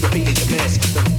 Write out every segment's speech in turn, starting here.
keep repeating your miss.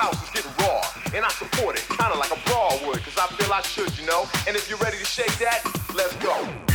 house is getting raw, and I support it, kinda like a brawl would, cause I feel I should, you know? And if you're ready to shake that, let's go.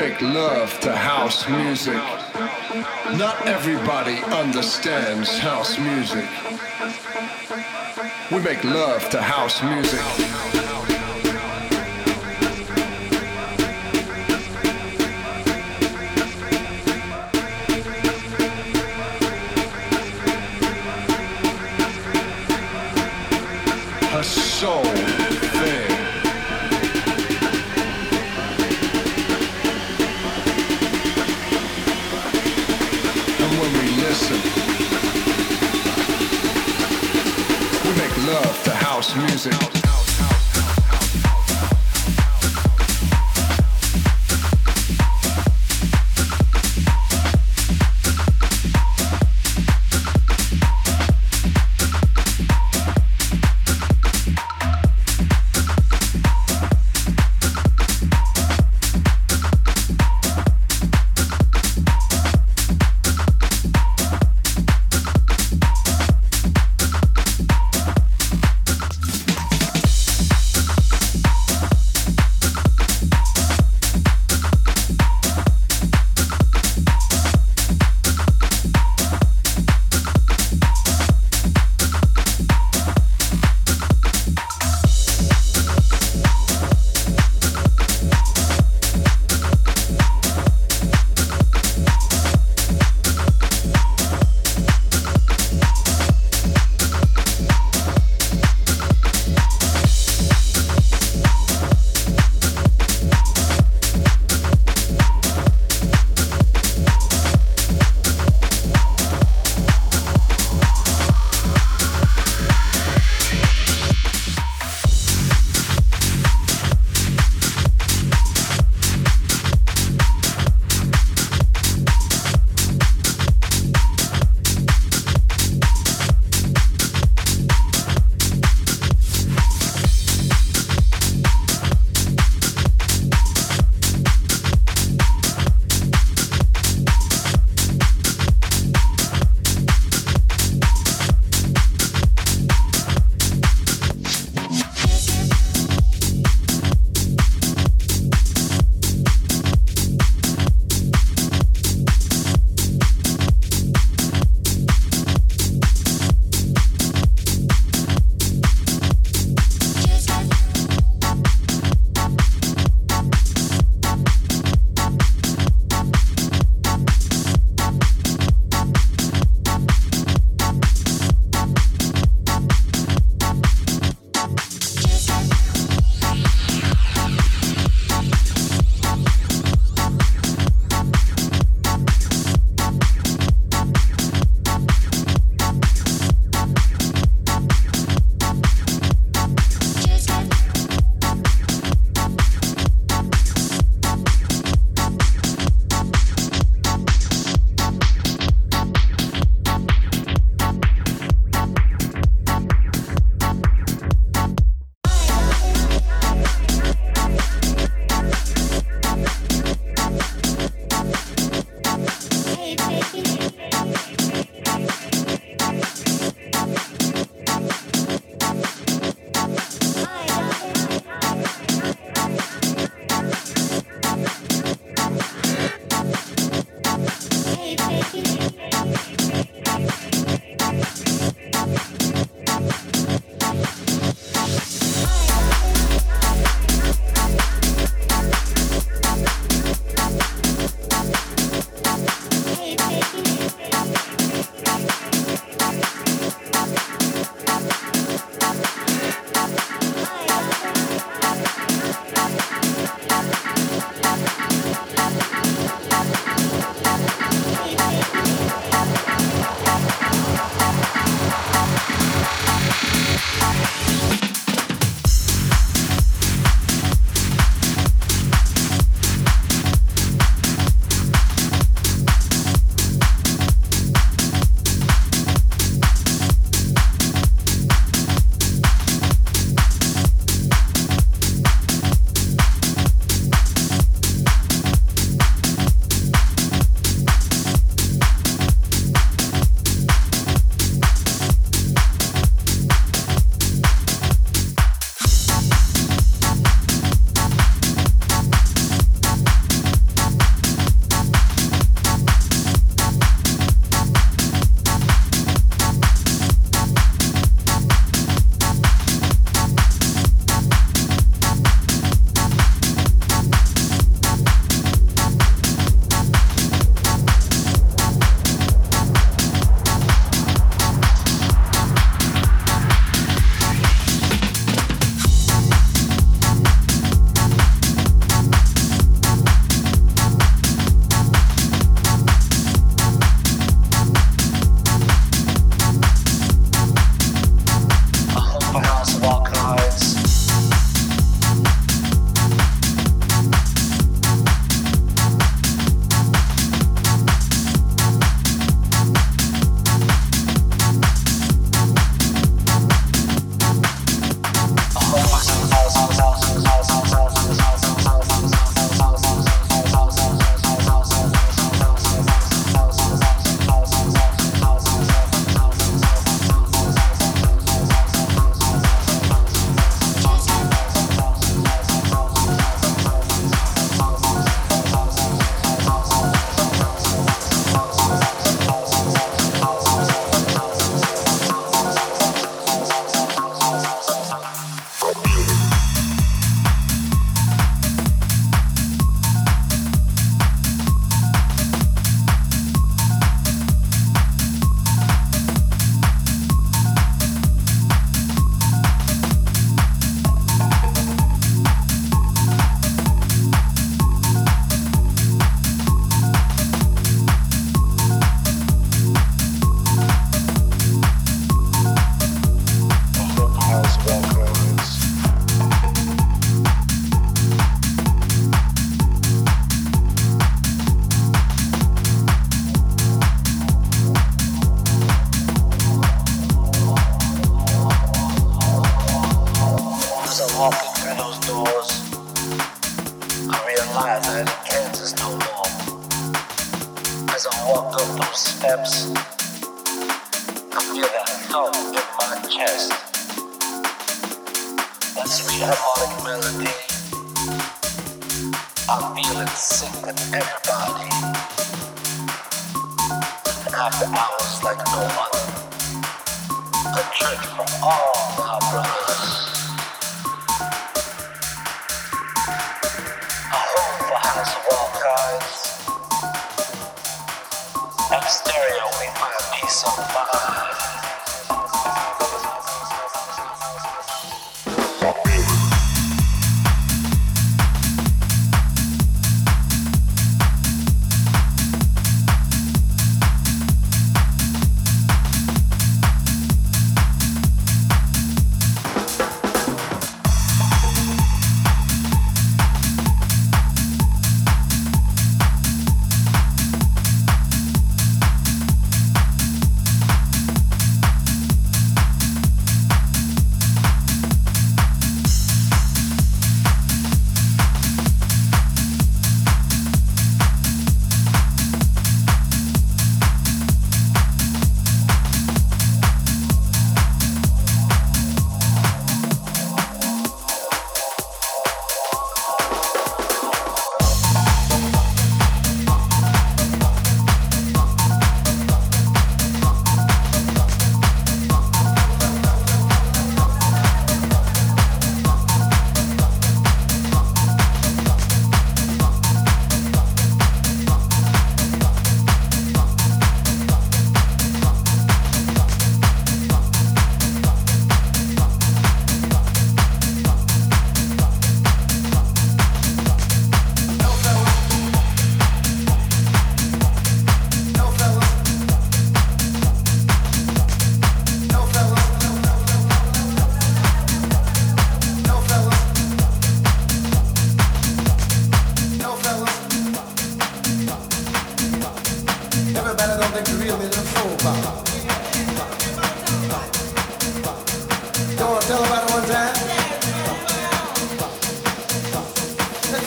make love to house music. Not everybody understands house music. We make love to house music.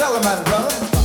Tell about it, brother.